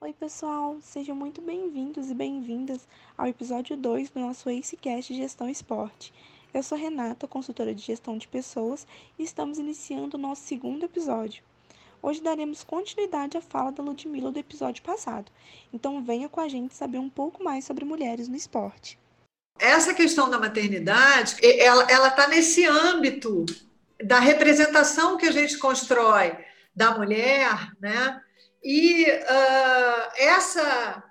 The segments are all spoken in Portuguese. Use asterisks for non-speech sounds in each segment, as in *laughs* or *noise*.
Oi, pessoal, sejam muito bem-vindos e bem-vindas ao episódio 2 do nosso AceCast Gestão Esporte. Eu sou Renata, consultora de gestão de pessoas, e estamos iniciando o nosso segundo episódio. Hoje daremos continuidade à fala da Ludmilla do episódio passado, então venha com a gente saber um pouco mais sobre mulheres no esporte. Essa questão da maternidade, ela está nesse âmbito da representação que a gente constrói da mulher, né? E uh, essa,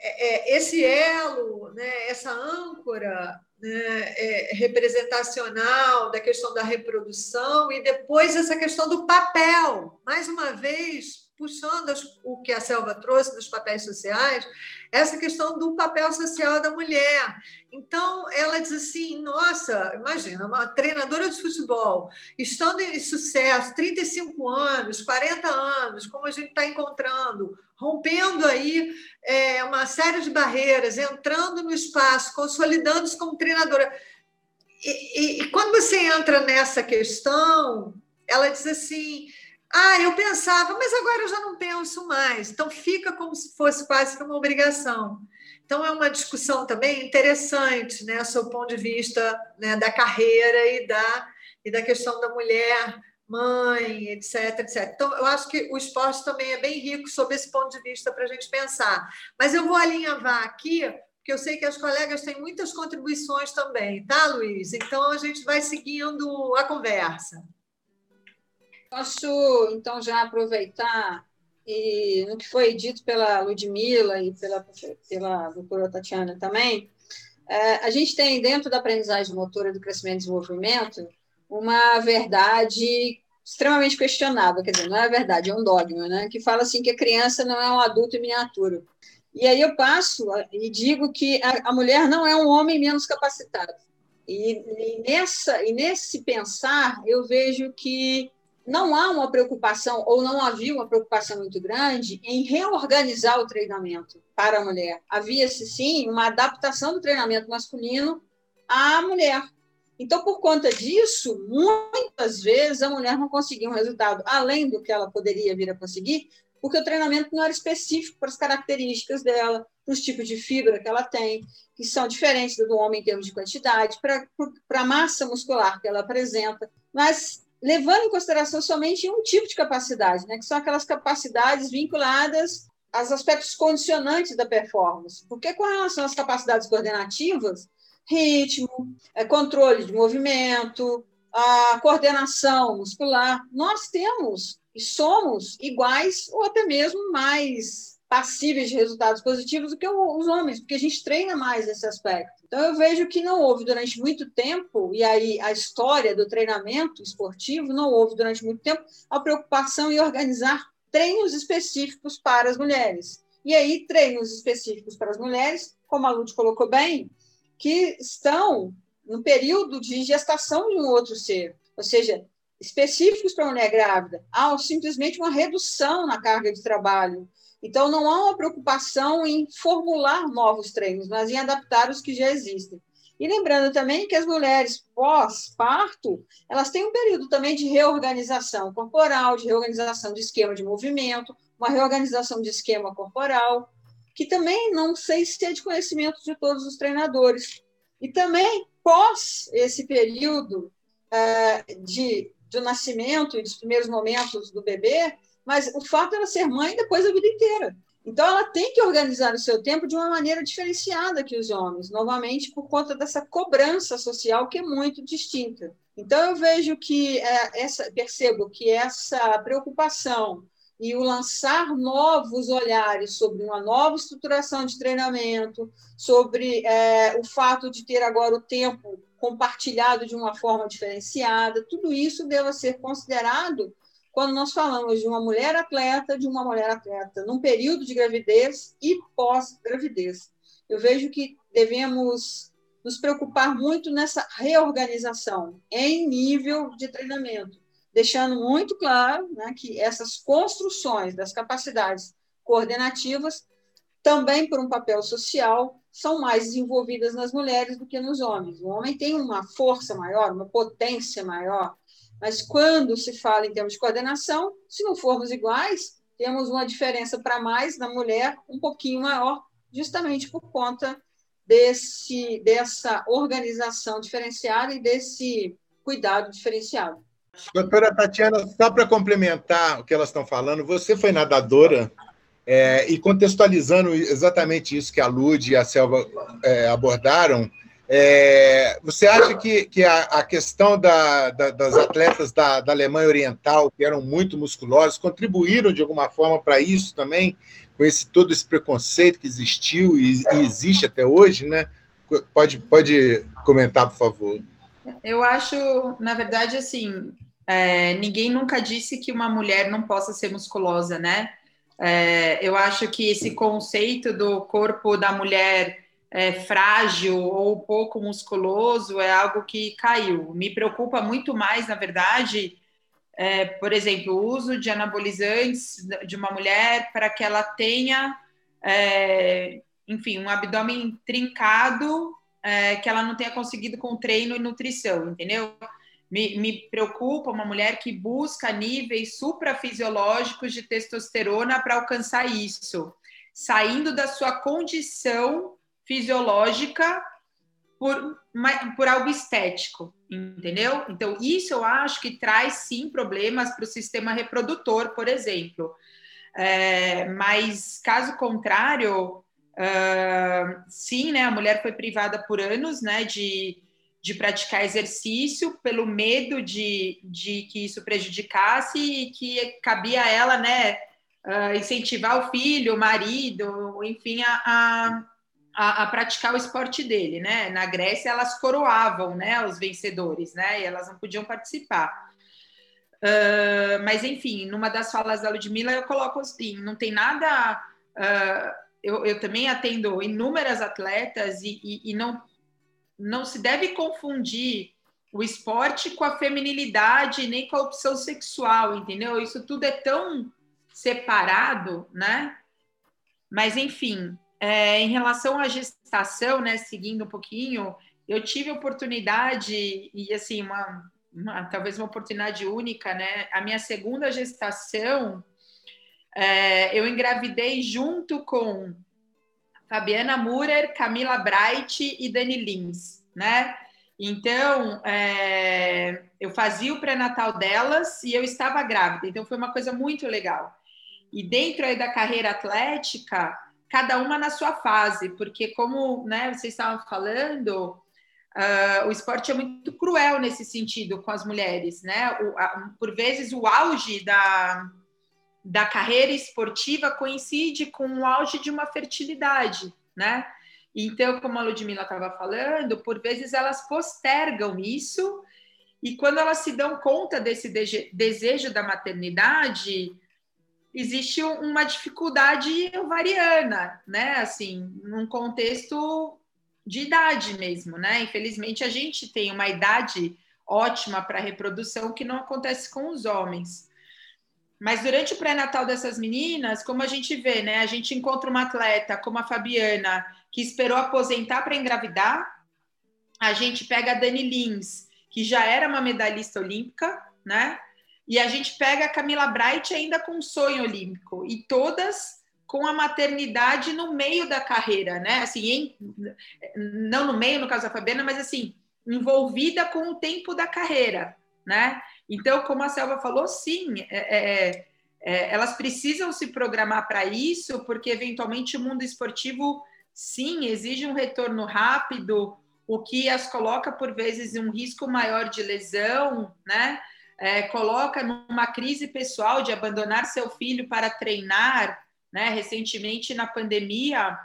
é, esse elo, né, essa âncora né, é, representacional da questão da reprodução e depois essa questão do papel. Mais uma vez, puxando o que a Selva trouxe dos papéis sociais, essa questão do papel social da mulher. Então, ela diz assim: nossa, imagina, uma treinadora de futebol, estando em sucesso, 35 anos, 40 anos, como a gente está encontrando, rompendo aí é, uma série de barreiras, entrando no espaço, consolidando-se como treinadora. E, e, e quando você entra nessa questão, ela diz assim ah, eu pensava, mas agora eu já não penso mais. Então fica como se fosse quase que uma obrigação. Então é uma discussão também interessante, né, sob o ponto de vista né, da carreira e da, e da questão da mulher, mãe, etc, etc. Então eu acho que o esporte também é bem rico sob esse ponto de vista para a gente pensar. Mas eu vou alinhavar aqui porque eu sei que as colegas têm muitas contribuições também, tá, Luiz? Então a gente vai seguindo a conversa. Posso, então, já aproveitar e no que foi dito pela Ludmilla e pela, pela doutora Tatiana também, é, a gente tem dentro da aprendizagem motora do crescimento e desenvolvimento uma verdade extremamente questionável, quer dizer, não é verdade, é um dogma, né? que fala assim que a criança não é um adulto em miniatura. E aí eu passo e digo que a, a mulher não é um homem menos capacitado. E, e, nessa, e nesse pensar, eu vejo que não há uma preocupação, ou não havia uma preocupação muito grande, em reorganizar o treinamento para a mulher. Havia-se, sim, uma adaptação do treinamento masculino à mulher. Então, por conta disso, muitas vezes a mulher não conseguia um resultado além do que ela poderia vir a conseguir, porque o treinamento não era específico para as características dela, para os tipos de fibra que ela tem, que são diferentes do homem em termos de quantidade, para, para a massa muscular que ela apresenta. Mas levando em consideração somente um tipo de capacidade, né, que são aquelas capacidades vinculadas aos aspectos condicionantes da performance. Porque com relação às capacidades coordenativas, ritmo, é, controle de movimento, a coordenação muscular, nós temos e somos iguais ou até mesmo mais passíveis de resultados positivos do que os homens, porque a gente treina mais esse aspecto. Então, eu vejo que não houve durante muito tempo, e aí a história do treinamento esportivo, não houve durante muito tempo a preocupação em organizar treinos específicos para as mulheres. E aí, treinos específicos para as mulheres, como a Lud colocou bem, que estão no período de gestação de um outro ser, ou seja, específicos para a mulher grávida. Há simplesmente uma redução na carga de trabalho, então, não há uma preocupação em formular novos treinos, mas em adaptar os que já existem. E lembrando também que as mulheres pós-parto, elas têm um período também de reorganização corporal, de reorganização de esquema de movimento, uma reorganização de esquema corporal, que também não sei se é de conhecimento de todos os treinadores. E também, pós esse período é, de, do nascimento e dos primeiros momentos do bebê, mas o fato ela ser mãe depois a vida inteira. Então, ela tem que organizar o seu tempo de uma maneira diferenciada que os homens, novamente por conta dessa cobrança social que é muito distinta. Então, eu vejo que é, essa, percebo que essa preocupação e o lançar novos olhares sobre uma nova estruturação de treinamento, sobre é, o fato de ter agora o tempo compartilhado de uma forma diferenciada, tudo isso deva ser considerado quando nós falamos de uma mulher atleta, de uma mulher atleta num período de gravidez e pós-gravidez. Eu vejo que devemos nos preocupar muito nessa reorganização em nível de treinamento, deixando muito claro né, que essas construções das capacidades coordenativas, também por um papel social, são mais desenvolvidas nas mulheres do que nos homens. O homem tem uma força maior, uma potência maior, mas quando se fala em termos de coordenação, se não formos iguais, temos uma diferença para mais na mulher um pouquinho maior, justamente por conta desse, dessa organização diferenciada e desse cuidado diferenciado. Doutora Tatiana, só para complementar o que elas estão falando, você foi nadadora é, e contextualizando exatamente isso que a Lud e a Selva é, abordaram, é, você acha que, que a, a questão da, da, das atletas da, da, Alemanha Oriental, que eram muito musculosas, contribuíram de alguma forma para isso também, com esse, todo esse preconceito que existiu e, e existe até hoje, né? Pode, pode comentar, por favor. Eu acho, na verdade, assim, é, ninguém nunca disse que uma mulher não possa ser musculosa, né? É, eu acho que esse conceito do corpo da mulher é, frágil ou pouco musculoso é algo que caiu. Me preocupa muito mais, na verdade, é, por exemplo, o uso de anabolizantes de uma mulher para que ela tenha, é, enfim, um abdômen trincado é, que ela não tenha conseguido com treino e nutrição, entendeu? Me, me, preocupa uma mulher que busca níveis suprafisiológicos de testosterona para alcançar isso, saindo da sua condição fisiológica por, por algo estético, entendeu? Então, isso eu acho que traz sim problemas para o sistema reprodutor, por exemplo. É, mas, caso contrário, uh, sim, né, a mulher foi privada por anos né, de, de praticar exercício pelo medo de, de que isso prejudicasse e que cabia a ela né, uh, incentivar o filho, o marido, enfim, a, a a, a, praticar o esporte dele, né? Na Grécia elas coroavam, né, os vencedores, né? E elas não podiam participar. Uh, mas enfim, numa das falas da Ludmilla eu coloco assim, não tem nada. Uh, eu, eu, também atendo inúmeras atletas e, e, e, não não se deve confundir o esporte com a feminilidade nem com a opção sexual, entendeu? Isso tudo é tão separado, né? Mas enfim, é, em relação à gestação, né, seguindo um pouquinho, eu tive oportunidade, e assim, uma, uma, talvez uma oportunidade única, né? A minha segunda gestação, é, eu engravidei junto com Fabiana Murer, Camila Bright e Dani Lins, né? Então, é, eu fazia o pré-natal delas e eu estava grávida, então foi uma coisa muito legal. E dentro aí da carreira atlética, cada uma na sua fase, porque como né, vocês estavam falando, uh, o esporte é muito cruel nesse sentido com as mulheres, né? O, a, por vezes o auge da, da carreira esportiva coincide com o auge de uma fertilidade, né? Então, como a Ludmilla estava falando, por vezes elas postergam isso e quando elas se dão conta desse desejo da maternidade, existe uma dificuldade ovariana, né? Assim, num contexto de idade mesmo, né? Infelizmente, a gente tem uma idade ótima para reprodução que não acontece com os homens. Mas durante o pré-natal dessas meninas, como a gente vê, né? A gente encontra uma atleta como a Fabiana, que esperou aposentar para engravidar. A gente pega a Dani Lins, que já era uma medalhista olímpica, né? E a gente pega a Camila Bright ainda com sonho olímpico, e todas com a maternidade no meio da carreira, né? Assim, em, não no meio, no caso da Fabiana, mas assim, envolvida com o tempo da carreira, né? Então, como a Selva falou, sim, é, é, é, elas precisam se programar para isso, porque eventualmente o mundo esportivo, sim, exige um retorno rápido, o que as coloca, por vezes, em um risco maior de lesão, né? É, coloca numa crise pessoal de abandonar seu filho para treinar. Né? Recentemente, na pandemia,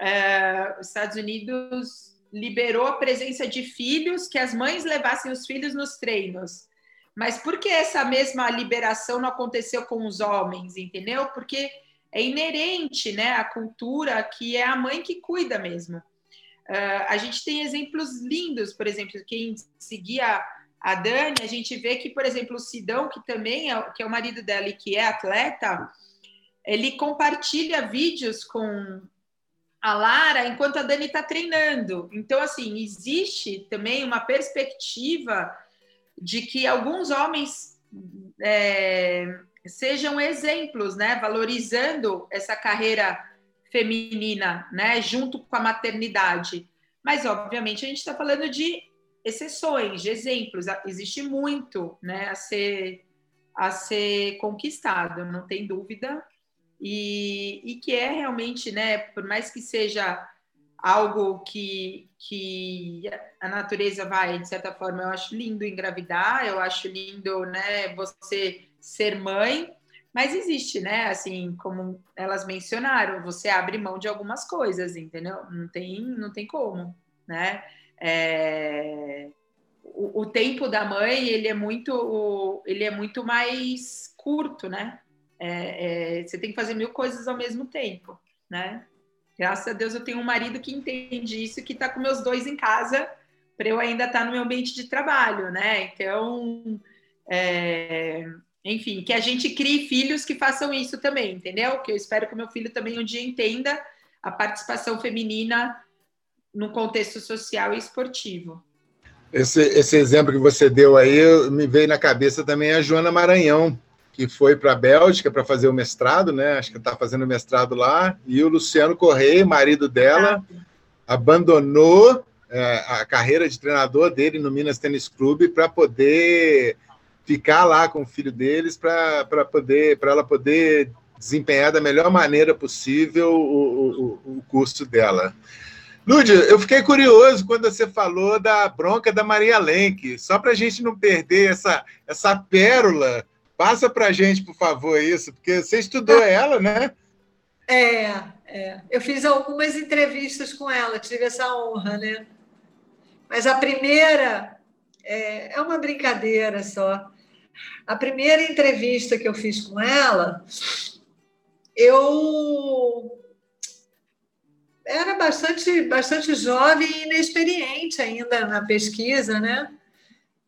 é, os Estados Unidos liberou a presença de filhos, que as mães levassem os filhos nos treinos. Mas por que essa mesma liberação não aconteceu com os homens, entendeu? Porque é inerente né, à cultura que é a mãe que cuida mesmo. Uh, a gente tem exemplos lindos, por exemplo, quem seguia a Dani, a gente vê que, por exemplo, o Sidão, que também é, que é o marido dela e que é atleta, ele compartilha vídeos com, a Lara enquanto a Dani está treinando. Então, assim, existe também uma perspectiva de que alguns homens é, sejam exemplos, né? Valorizando essa carreira feminina, né? Junto com a maternidade. Mas, obviamente, a gente está falando de exceções, de exemplos. Existe muito, né? A ser, a ser conquistado, não tem dúvida. E, e que é realmente, né? Por mais que seja algo que, que a natureza vai, de certa forma, eu acho lindo engravidar, eu acho lindo, né, você ser mãe, mas existe, né, assim, como elas mencionaram, você abre mão de algumas coisas, entendeu? Não tem, não tem como, né? É... O, o tempo da mãe, ele é muito, ele é muito mais curto, né? É, é, você tem que fazer mil coisas ao mesmo tempo, né? Graças a Deus eu tenho um marido que entende isso, que está com meus dois em casa, para eu ainda estar tá no meu ambiente de trabalho, né? Então, é, enfim, que a gente crie filhos que façam isso também, entendeu? Que eu espero que meu filho também um dia entenda a participação feminina no contexto social e esportivo. Esse, esse exemplo que você deu aí me veio na cabeça também a Joana Maranhão, que foi para a Bélgica para fazer o mestrado, né? Acho que está fazendo o mestrado lá. E o Luciano Correia, marido dela, abandonou é, a carreira de treinador dele no Minas Tênis Clube para poder ficar lá com o filho deles, para poder para ela poder desempenhar da melhor maneira possível o, o, o curso dela. Lúdia, eu fiquei curioso quando você falou da bronca da Maria Lenk, só para a gente não perder essa, essa pérola Passa para a gente, por favor, isso, porque você estudou ela, né? É, é, eu fiz algumas entrevistas com ela, tive essa honra, né? Mas a primeira é, é uma brincadeira só. A primeira entrevista que eu fiz com ela, eu era bastante, bastante jovem e inexperiente ainda na pesquisa, né?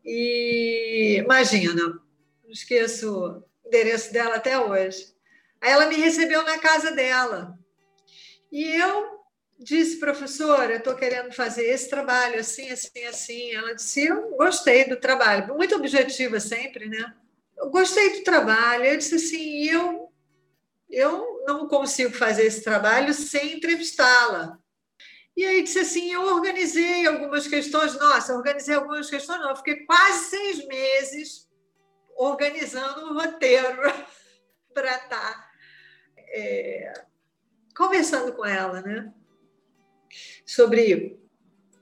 E imagina, não esqueço o endereço dela até hoje. Aí ela me recebeu na casa dela. E eu disse, professora, estou querendo fazer esse trabalho assim, assim, assim. Ela disse, eu gostei do trabalho. Muito objetiva sempre, né? Eu gostei do trabalho. Eu disse assim, eu, eu não consigo fazer esse trabalho sem entrevistá-la. E aí disse assim, eu organizei algumas questões. Nossa, organizei algumas questões, não. Eu fiquei quase seis meses organizando um roteiro *laughs* para estar tá, é, conversando com ela, né? Sobre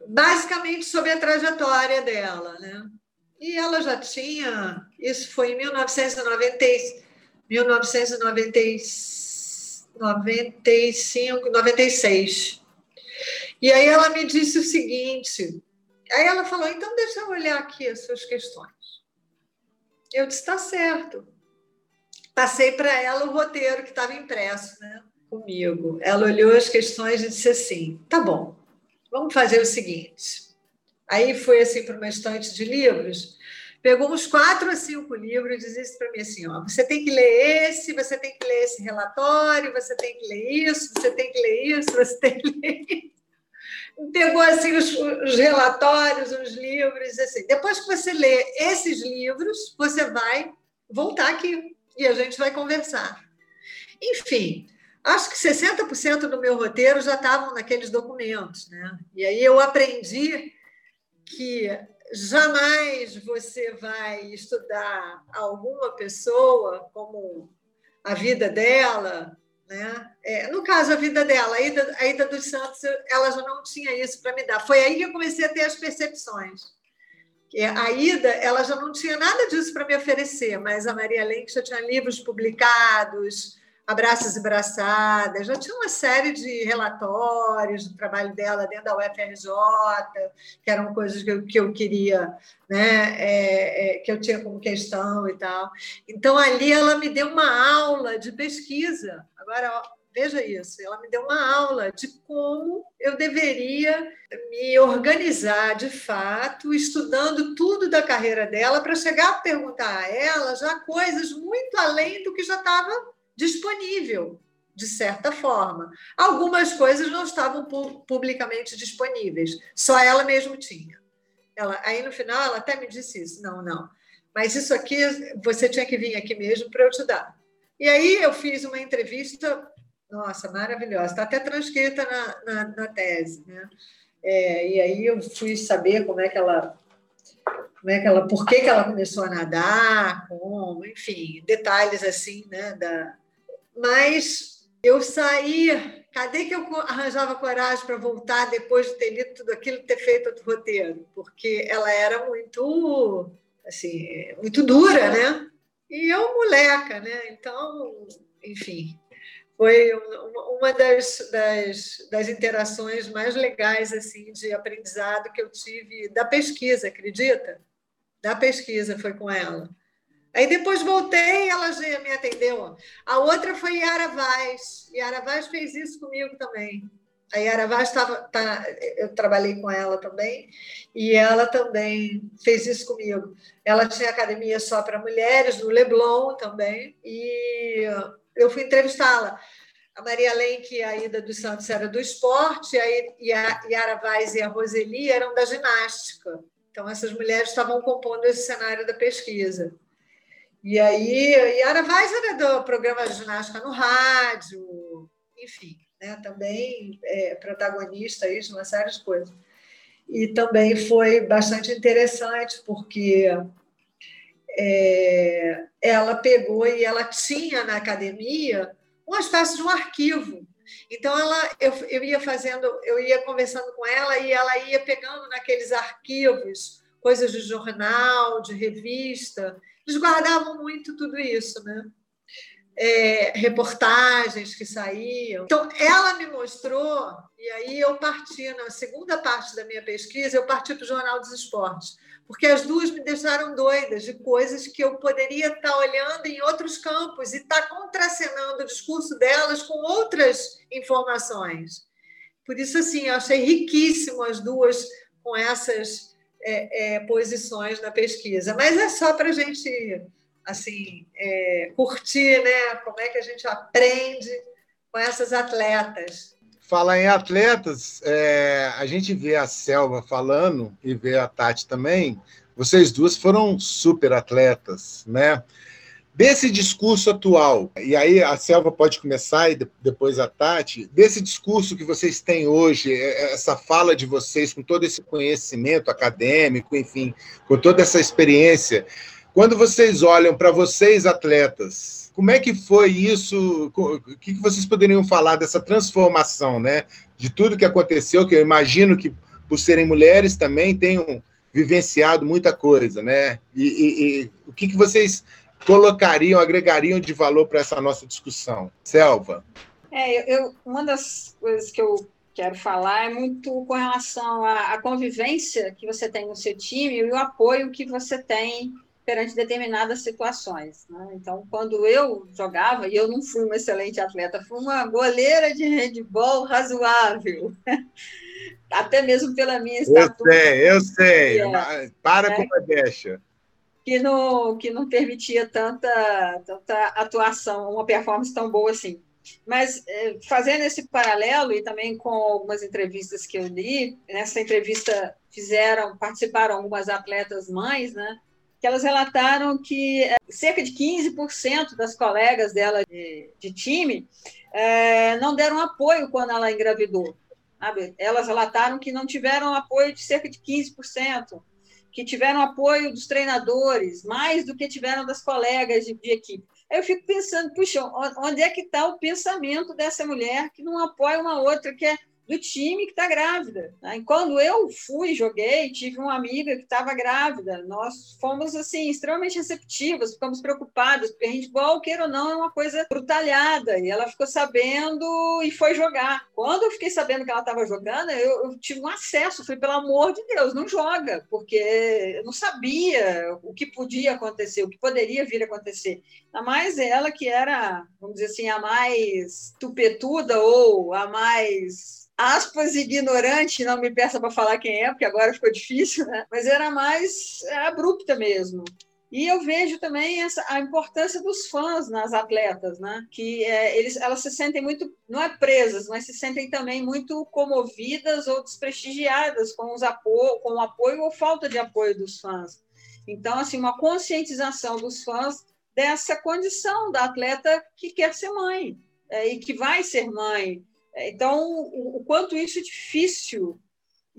basicamente sobre a trajetória dela, né? E ela já tinha, isso foi em 1990, 1995, 96. E aí ela me disse o seguinte, aí ela falou, então deixa eu olhar aqui as suas questões. Eu disse: está certo. Passei para ela o roteiro que estava impresso né, comigo. Ela olhou as questões e disse assim: tá bom, vamos fazer o seguinte. Aí foi assim para uma estante de livros, pegou uns quatro ou cinco livros e disse para mim assim: ó, você tem que ler esse, você tem que ler esse relatório, você tem que ler isso, você tem que ler isso, você tem que ler isso pegou assim os, os, relatórios, os livros, assim. Depois que você lê esses livros, você vai voltar aqui e a gente vai conversar. Enfim, acho que 60% do meu roteiro já estavam naqueles documentos, né? E aí eu aprendi que jamais você vai estudar alguma pessoa como a vida dela, né? É, no caso, a vida dela, a Ida, a Ida dos Santos, ela já não tinha isso para me dar. Foi aí que eu comecei a ter as percepções. A Ida, ela já não tinha nada disso para me oferecer, mas a Maria Lenk já tinha livros publicados, Abraços e Braçadas, já tinha uma série de relatórios do trabalho dela dentro da UFRJ, que eram coisas que eu, que eu queria, né, é, é, que eu tinha como questão e tal. Então, ali ela me deu uma aula de pesquisa. Agora, ó, veja isso, ela me deu uma aula de como eu deveria me organizar de fato, estudando tudo da carreira dela, para chegar a perguntar a ela já coisas muito além do que já estava disponível de certa forma. Algumas coisas não estavam publicamente disponíveis, só ela mesmo tinha. Ela, aí no final ela até me disse isso: não, não, mas isso aqui você tinha que vir aqui mesmo para eu te dar. E aí eu fiz uma entrevista, nossa, maravilhosa, está até transcrita na, na, na tese, né? É, e aí eu fui saber como é que ela como é que ela, por que, que ela começou a nadar, como, enfim, detalhes assim, né? Da... Mas eu saí, cadê que eu arranjava coragem para voltar depois de ter lido tudo aquilo, ter feito outro roteiro? Porque ela era muito, assim, muito dura, né? E eu moleca, né? Então, enfim, foi uma das, das, das, interações mais legais assim de aprendizado que eu tive da pesquisa, acredita? Da pesquisa foi com ela. Aí depois voltei ela já me atendeu. A outra foi Yara Vaz. Yara Vaz fez isso comigo também. A Yara Vaz estava, tá, eu trabalhei com ela também, e ela também fez isso comigo. Ela tinha academia só para mulheres, no Leblon também, e eu fui entrevistá-la. A Maria Lenk a Ida dos Santos era do esporte, e a Yara Vaz e a Roseli eram da ginástica. Então, essas mulheres estavam compondo esse cenário da pesquisa. E aí, Yara Vaz era do programa de ginástica no rádio, enfim, né? também é, protagonista aí de uma série de coisas. E também foi bastante interessante, porque é, ela pegou e ela tinha na academia uma espécie de um arquivo. Então ela, eu, eu ia fazendo, eu ia conversando com ela e ela ia pegando naqueles arquivos coisas de jornal, de revista. Eles guardavam muito tudo isso, né? É, reportagens que saíam. Então, ela me mostrou, e aí eu parti, na segunda parte da minha pesquisa, eu parti para o Jornal dos Esportes porque as duas me deixaram doidas de coisas que eu poderia estar olhando em outros campos e estar contracenando o discurso delas com outras informações. Por isso, assim, eu achei riquíssimo as duas com essas é, é, posições na pesquisa. Mas é só para a gente assim é, curtir, né? Como é que a gente aprende com essas atletas. Falar em atletas, é, a gente vê a Selva falando e vê a Tati também. Vocês duas foram super atletas, né? Desse discurso atual, e aí a Selva pode começar e depois a Tati, desse discurso que vocês têm hoje, é, é, essa fala de vocês, com todo esse conhecimento acadêmico, enfim, com toda essa experiência, quando vocês olham para vocês, atletas, como é que foi isso? O que vocês poderiam falar dessa transformação, né? De tudo que aconteceu, que eu imagino que, por serem mulheres, também tenham vivenciado muita coisa, né? E, e, e o que, que vocês colocariam, agregariam de valor para essa nossa discussão? Selva. É, eu, uma das coisas que eu quero falar é muito com relação à, à convivência que você tem no seu time e o apoio que você tem perante determinadas situações. Né? Então, quando eu jogava, e eu não fui uma excelente atleta, fui uma goleira de handball razoável, *laughs* até mesmo pela minha estatura. Eu sei, eu sei, é, para né? com a deixa. Que não, que não permitia tanta, tanta atuação, uma performance tão boa assim. Mas é, fazendo esse paralelo e também com algumas entrevistas que eu li, nessa entrevista fizeram, participaram algumas atletas mães, né? que elas relataram que é, cerca de 15% das colegas dela de, de time é, não deram apoio quando ela engravidou. Sabe? Elas relataram que não tiveram apoio de cerca de 15%, que tiveram apoio dos treinadores, mais do que tiveram das colegas de, de equipe. Aí eu fico pensando, puxa, onde é que está o pensamento dessa mulher que não apoia uma outra, que é do time que está grávida. Né? E quando eu fui, joguei, tive uma amiga que estava grávida. Nós fomos assim extremamente receptivas, ficamos preocupadas, porque a gente, igual queira ou não, é uma coisa brutalhada. E ela ficou sabendo e foi jogar. Quando eu fiquei sabendo que ela estava jogando, eu, eu, tive um acesso. Falei, pelo amor de Deus, não joga, porque eu não sabia o que podia acontecer, o que poderia vir a acontecer. Ainda mais ela que era, vamos dizer assim, a mais tupetuda ou a mais aspas, ignorante, não me peça para falar quem é, porque agora ficou difícil, né? Mas era mais abrupta mesmo. E eu vejo também essa, a importância dos fãs nas atletas, né? que é, eles, elas se sentem muito, não é presas, mas se sentem também muito comovidas ou desprestigiadas com, os apo com o apoio ou falta de apoio dos fãs. Então, assim, uma conscientização dos fãs dessa condição da atleta que quer ser mãe é, e que vai ser mãe. Então, o, o quanto isso é difícil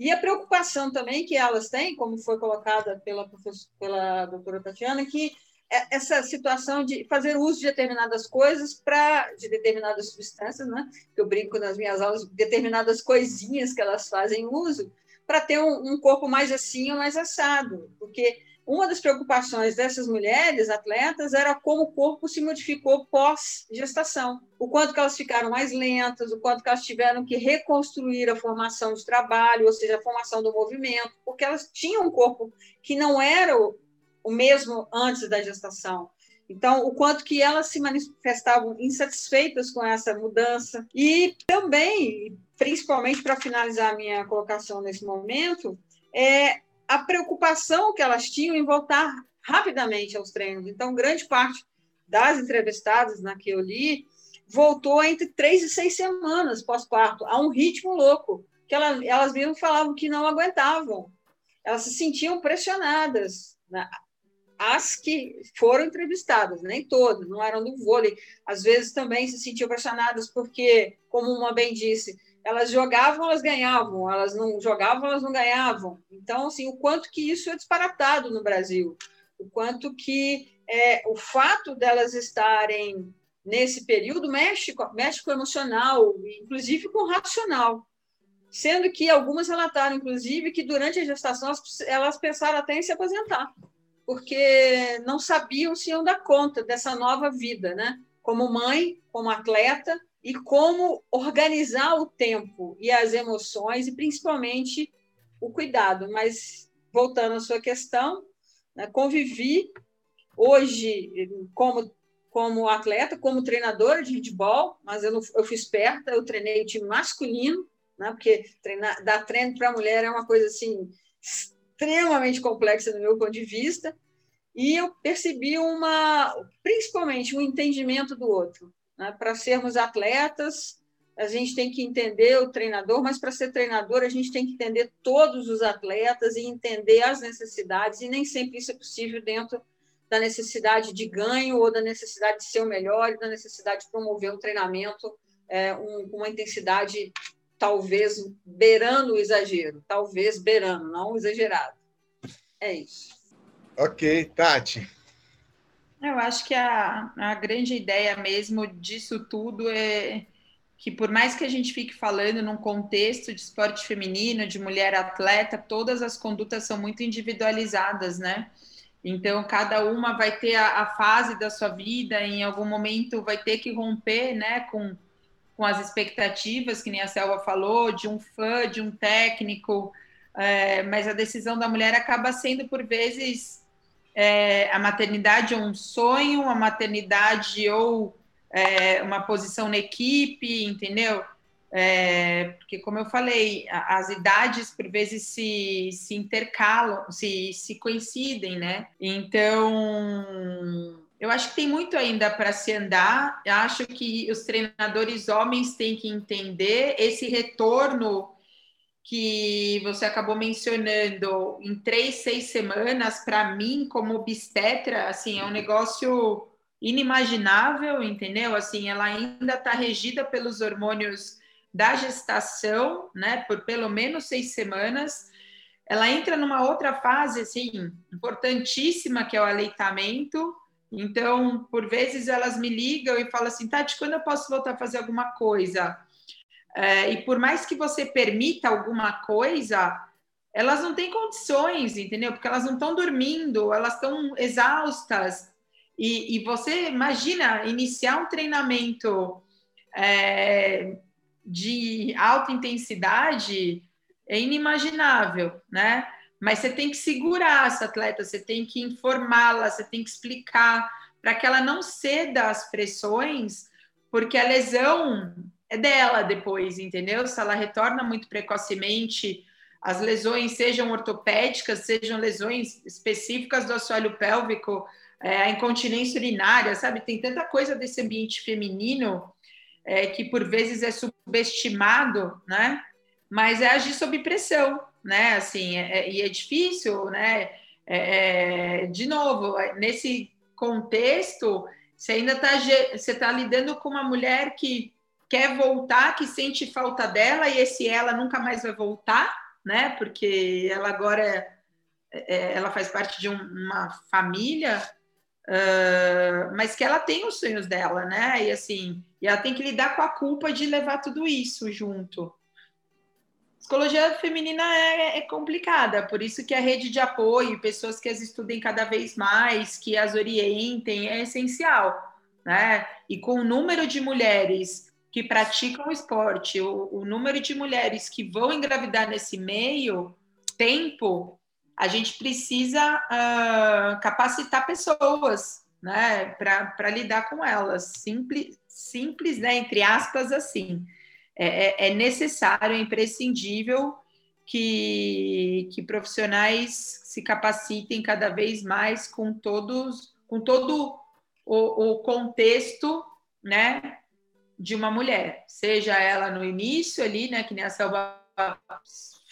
e a preocupação também que elas têm, como foi colocada pela, pela doutora Tatiana, que é essa situação de fazer uso de determinadas coisas para de determinadas substâncias, né? Que eu brinco nas minhas aulas, determinadas coisinhas que elas fazem uso para ter um, um, corpo mais assim ou mais assado, porque uma das preocupações dessas mulheres atletas era como o corpo se modificou pós-gestação. O quanto que elas ficaram mais lentas, o quanto que elas tiveram que reconstruir a formação de trabalho, ou seja, a formação do movimento, porque elas tinham um corpo que não era o, mesmo antes da gestação. Então, o quanto que elas se manifestavam insatisfeitas com essa mudança. E também, principalmente para finalizar a minha colocação nesse momento, é a preocupação que elas tinham em voltar rapidamente aos treinos. Então, grande parte das entrevistadas na que eu li voltou entre três e seis semanas pós-parto, a um ritmo louco, que elas, elas mesmo falavam que não aguentavam. Elas se sentiam pressionadas. Né? As que foram entrevistadas, nem todas, não eram do vôlei. Às vezes também se sentiam pressionadas porque, como uma bem disse, elas jogavam, elas ganhavam, elas não jogavam, elas não ganhavam. Então, assim, o quanto que isso é disparatado no Brasil, o quanto que é, o fato delas estarem nesse período mexe, mexe com o emocional, inclusive com o racional. Sendo que algumas relataram, inclusive, que durante a gestação elas, elas pensaram até em se aposentar, porque não sabiam se iam dar conta dessa nova vida, né? Como mãe, como atleta, e como organizar o tempo e as emoções e principalmente o cuidado. Mas voltando à sua questão, né, convivi hoje como como atleta, como treinadora de handball, mas eu, eu fui esperta, eu treinei o time masculino, né, porque treinar, dar treino para mulher é uma coisa assim extremamente complexa do meu ponto de vista, e eu percebi uma, principalmente um entendimento do outro. Né? Para sermos atletas, a gente tem que entender o treinador, mas para ser treinador, a gente tem que entender todos os atletas e entender as necessidades, e nem sempre isso é possível dentro da necessidade de ganho ou da necessidade de ser o melhor, e da necessidade de promover um treinamento é, um, com uma intensidade talvez beirando o exagero, talvez beirando, não exagerado. É isso. Ok, Tati. Eu acho que a, a grande ideia mesmo disso tudo é que por mais que a gente fique falando num contexto de esporte feminino, de mulher atleta, todas as condutas são muito individualizadas, né? Então, cada uma vai ter a, a fase da sua vida, em algum momento vai ter que romper, né, com, com as expectativas, que nem a Selva falou, de um fã, de um técnico, é, mas a decisão da mulher acaba sendo, por vezes, é, a maternidade é um sonho, a maternidade ou é, uma posição na equipe, entendeu? É, porque, como eu falei, as idades por vezes se, se intercalam, se, se coincidem, né? Então, eu acho que tem muito ainda para se andar. Eu acho que os treinadores homens têm que entender esse retorno que você acabou mencionando em três, seis semanas, para mim, como obstetra, assim, é um negócio inimaginável, entendeu? Assim, ela ainda está regida pelos hormônios da gestação, né, por pelo menos seis semanas. Ela entra numa outra fase, assim, importantíssima, que é o aleitamento. Então, por vezes elas me ligam e falam assim, Tati, quando eu posso voltar a fazer alguma coisa? É, e por mais que você permita alguma coisa, elas não têm condições, entendeu? Porque elas não estão dormindo, elas estão exaustas. E, e, você imagina iniciar um treinamento é, de alta intensidade é inimaginável, né? Mas você tem que segurar essa atleta, você tem que informá-la, você tem que explicar para que ela não ceda às pressões, porque a lesão é dela depois, entendeu? Se ela retorna muito precocemente as lesões sejam ortopédicas, sejam lesões específicas do assoalho pélvico, é, a incontinência urinária, sabe? Tem tanta coisa desse ambiente feminino é, que por vezes é subestimado, né? Mas é agir sob pressão, né? Assim, é, é e é difícil, né? É, é, de novo, nesse contexto, você ainda está você tá lidando com uma mulher que quer voltar, que sente falta dela, e esse ela nunca mais vai voltar, né? Porque ela agora é, é, ela faz parte de um, uma família, uh, mas que ela tem os sonhos dela, né? E assim, e ela tem que lidar com a culpa de levar tudo isso junto. Psicologia feminina é, é, complicada, por isso que a rede de apoio, pessoas que as estudem cada vez mais, que as orientem, é essencial, né? E com o número de mulheres que praticam esporte, o, o número de mulheres que vão engravidar nesse meio tempo, a gente precisa uh, capacitar pessoas, né, para lidar com elas. Simples, simples, né, entre aspas, assim. É, é, é necessário, é imprescindível que, que profissionais se capacitem cada vez mais com todos, com todo o, o contexto, né, de uma mulher, seja ela no início ali, né, que nem a Selva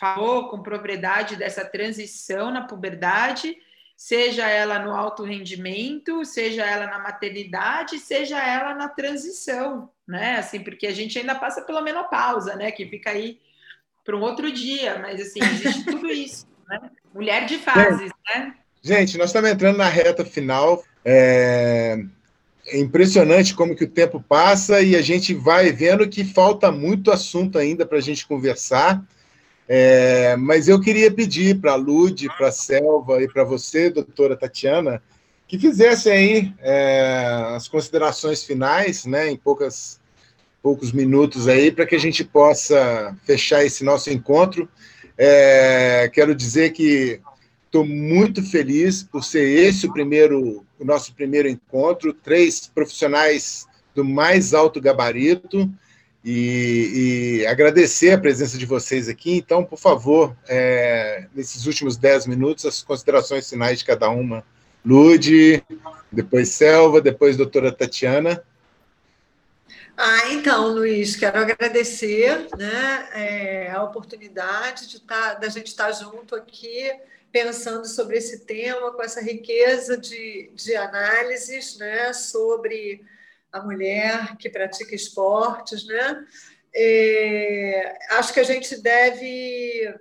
falou com propriedade dessa transição na puberdade, seja ela no alto rendimento, seja ela na maternidade, seja ela na transição, né? Assim, porque a gente ainda passa pela menopausa, né? Que fica aí para um outro dia, mas assim, existe tudo isso, né? Mulher de fases, né? Gente, nós estamos entrando na reta final. É... é impressionante como que o tempo passa e a gente vai vendo que falta muito assunto ainda para a gente conversar. É, mas eu queria pedir para a Lud, para a Selva e para você, doutora Tatiana, que fizessem aí é, as considerações finais, né, em poucas, poucos minutos aí, para que a gente possa fechar esse nosso encontro. É, quero dizer que estou muito feliz por ser esse o primeiro, o nosso primeiro encontro, três profissionais do mais alto gabarito, e, e, agradecer a presença de vocês aqui. Então, por favor, é, nesses últimos dez minutos, as considerações finais de cada uma. Lude, depois Selva, depois doutora Tatiana. Ah, então, Luiz, quero agradecer né, é, a oportunidade de tá, da gente estar junto aqui, pensando sobre esse tema, com essa riqueza de, de análises né, sobre a mulher que pratica esportes, né? É, acho que a gente deve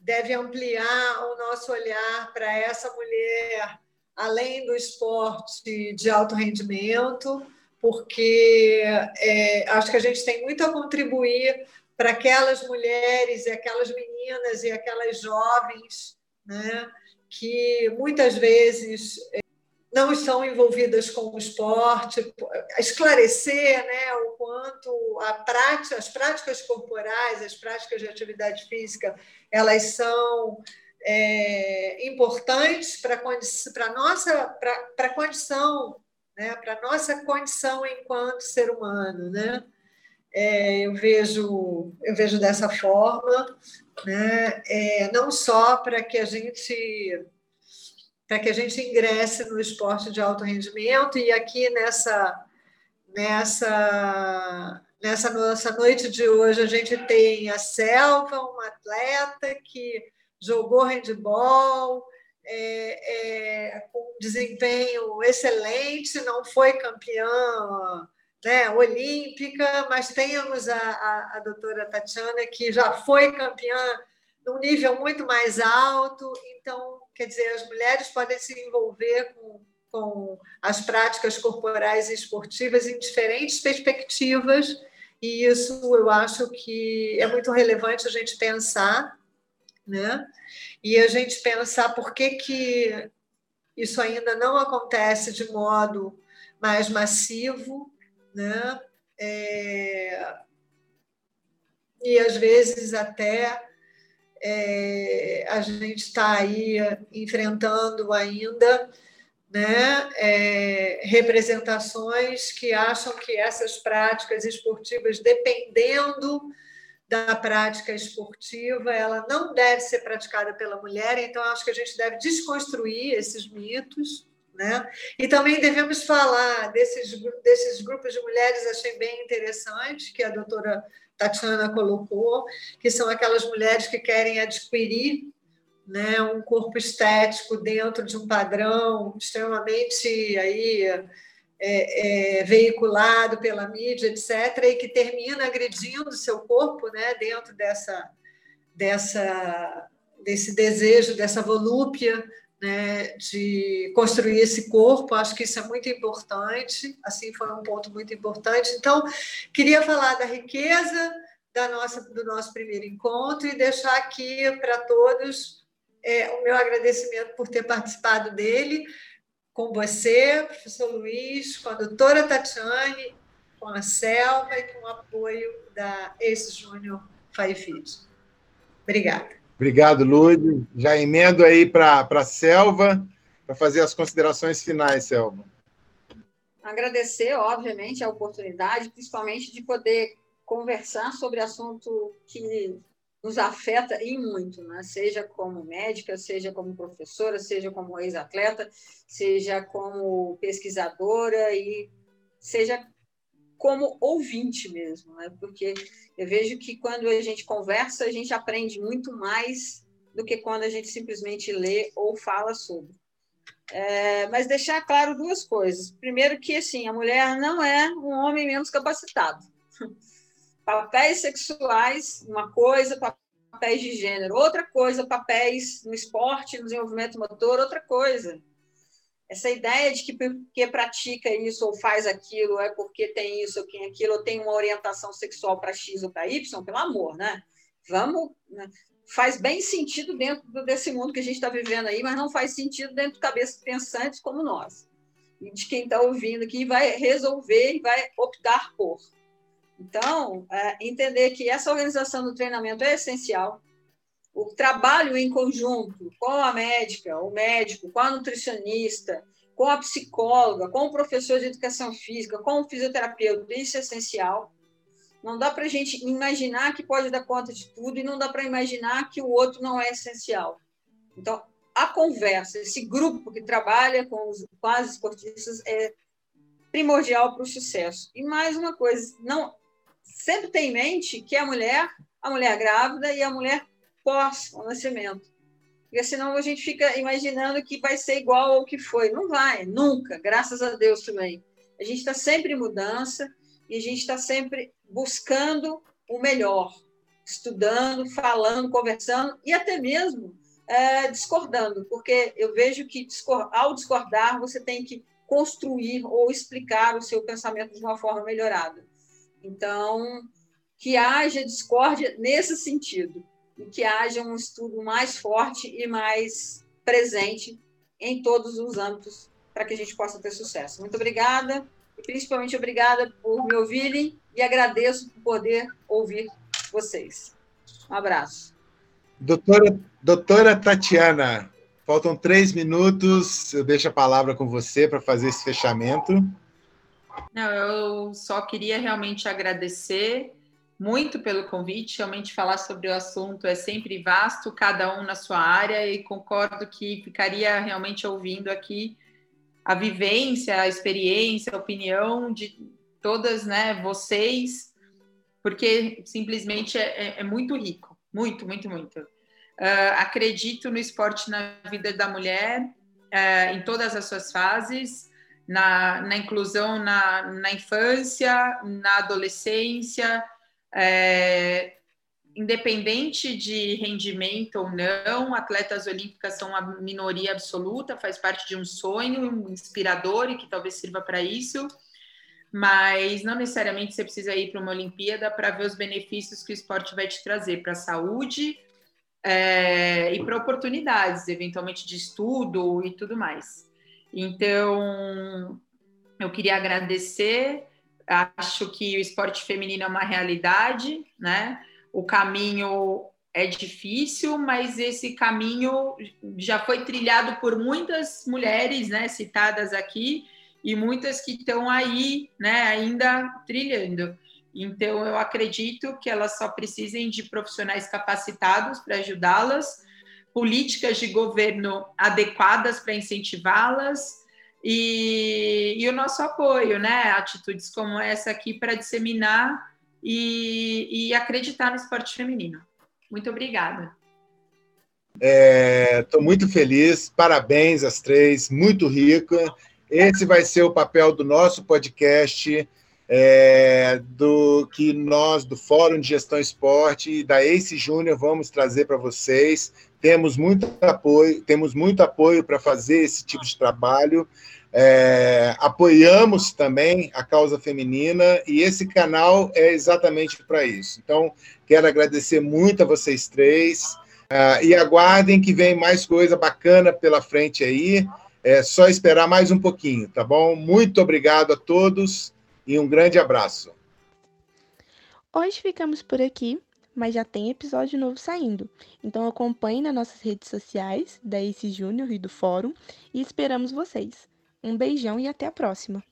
deve ampliar o nosso olhar para essa mulher além do esporte de alto rendimento, porque é, acho que a gente tem muito a contribuir para aquelas mulheres e aquelas meninas e aquelas jovens, né, que muitas vezes não estão envolvidas com o esporte, esclarecer né, o quanto a prática, as práticas corporais, as práticas de atividade física, elas são é, importantes para a nossa para a condição, né, para nossa condição enquanto ser humano, né? É, eu vejo eu vejo dessa forma, né? É, não só para que a gente para que a gente ingresse no esporte de alto rendimento. E aqui nessa, nessa, nessa nossa noite de hoje, a gente tem a Selva, uma atleta que jogou handball, é, é, com desempenho excelente, não foi campeã né, olímpica, mas temos a, a, a doutora Tatiana, que já foi campeã num nível muito mais alto. Então, quer dizer, as mulheres podem se envolver com, com as práticas corporais e esportivas em diferentes perspectivas, e isso eu acho que é muito relevante a gente pensar, né? E a gente pensar por que, que isso ainda não acontece de modo mais massivo, né? É... E às vezes até é, a gente está aí enfrentando ainda né, é, representações que acham que essas práticas esportivas, dependendo da prática esportiva, ela não deve ser praticada pela mulher, então acho que a gente deve desconstruir esses mitos, né? E também devemos falar desses, desses grupos de mulheres, achei bem interessante, que a doutora Tatiana colocou, que são aquelas mulheres que querem adquirir né, um corpo estético dentro de um padrão extremamente aí, é, é, veiculado pela mídia, etc., e que termina agredindo o seu corpo né, dentro dessa, dessa, desse desejo, dessa volúpia né, de construir esse corpo. Acho que isso é muito importante, assim foi um ponto muito importante. Então, queria falar da riqueza da nossa, do nosso primeiro encontro e deixar aqui para todos é, o meu agradecimento por ter participado dele com você, professor Luiz, com a doutora Tatiane, com a Selva e com o apoio da ex-júnior Faifid. Obrigada. Obrigado, Lúcio. Já emendo aí para a Selva, para fazer as considerações finais, Selva. Agradecer, obviamente, a oportunidade, principalmente de poder conversar sobre assunto que nos afeta e muito, né? seja como médica, seja como professora, seja como ex-atleta, seja como pesquisadora e seja como ouvinte mesmo, né? porque eu vejo que quando a gente conversa, a gente aprende muito mais do que quando a gente simplesmente lê ou fala sobre. É, mas deixar claro duas coisas. Primeiro que assim, a mulher não é um homem menos capacitado *laughs* papéis sexuais, uma coisa, papéis de gênero, outra coisa, papéis no esporte, no desenvolvimento motor, outra coisa. Essa ideia de que porque pratica isso ou faz aquilo é porque tem isso ou tem aquilo, ou tem uma orientação sexual para X ou para Y, pelo amor, né? Vamos. Né? Faz bem sentido dentro desse mundo que a gente está vivendo aí, mas não faz sentido dentro de cabeças pensantes como nós. E de quem está ouvindo aqui vai resolver e vai optar por. Então, é, entender que essa organização do treinamento é essencial. O trabalho em conjunto com a médica, o médico, com a nutricionista, com a psicóloga, com o professor de educação física, com o fisioterapeuta, isso é essencial. Não dá para a gente imaginar que pode dar conta de tudo e não dá para imaginar que o outro não é essencial. Então, a conversa, esse grupo que trabalha com, os, com as esportistas é primordial para o sucesso. E mais uma coisa, não sempre tem em mente que a mulher, a mulher grávida e a mulher pós o nascimento. Porque senão a gente fica imaginando que vai ser igual ao que foi. Não vai, nunca, graças a Deus também. A gente está sempre em mudança e a gente está sempre buscando o melhor, estudando, falando, conversando e até mesmo é, discordando, porque eu vejo que ao discordar você tem que construir ou explicar o seu pensamento de uma forma melhorada. Então, que haja discórdia nesse sentido, e que haja um estudo mais forte e mais presente em todos os âmbitos para que a gente possa ter sucesso. Muito obrigada, e principalmente obrigada por me ouvirem, e agradeço por poder ouvir vocês. Um abraço. Doutora, doutora Tatiana, faltam três minutos, eu deixo a palavra com você para fazer esse fechamento. Não, eu só queria realmente agradecer muito pelo convite. Realmente falar sobre o assunto é sempre vasto, cada um na sua área, e concordo que ficaria realmente ouvindo aqui a vivência, a experiência, a opinião de todas, né, vocês, porque simplesmente é, é, é muito rico, muito, muito, muito. Uh, acredito no esporte na vida da mulher, uh, em todas as suas fases na, na inclusão na, na infância, na adolescência, é, independente de rendimento ou não, atletas olímpicas são uma minoria absoluta, faz parte de um sonho inspirador e que talvez sirva para isso, mas não necessariamente você precisa ir para uma Olimpíada para ver os benefícios que o esporte vai te trazer para a saúde é, e para oportunidades, eventualmente de estudo e tudo mais. Então, eu queria agradecer. Acho que o esporte feminino é uma realidade, né? O caminho é difícil, mas esse caminho já foi trilhado por muitas mulheres, né, citadas aqui, e muitas que estão aí, né, ainda trilhando. Então, eu acredito que elas só precisem de profissionais capacitados para ajudá-las, políticas de governo adequadas para incentivá-las e, e, o nosso apoio, né? Atitudes como essa aqui para disseminar e, e acreditar no esporte feminino. Muito obrigada. Estou é, muito feliz, parabéns às três, muito rica. Esse vai ser o papel do nosso podcast, é, do que nós, do Fórum de Gestão Esporte e da Ace Júnior, vamos trazer para vocês. Temos muito apoio, temos muito apoio para fazer esse tipo de trabalho. É, apoiamos também a causa feminina e esse canal é exatamente para isso. Então, quero agradecer muito a vocês três. Uh, e aguardem que vem mais coisa bacana pela frente aí. É só esperar mais um pouquinho, tá bom? Muito obrigado a todos e um grande abraço. Hoje ficamos por aqui, mas já tem episódio novo saindo. Então acompanhe nas nossas redes sociais, da Ace Júnior e do Fórum, e esperamos vocês. Um beijão e até a próxima!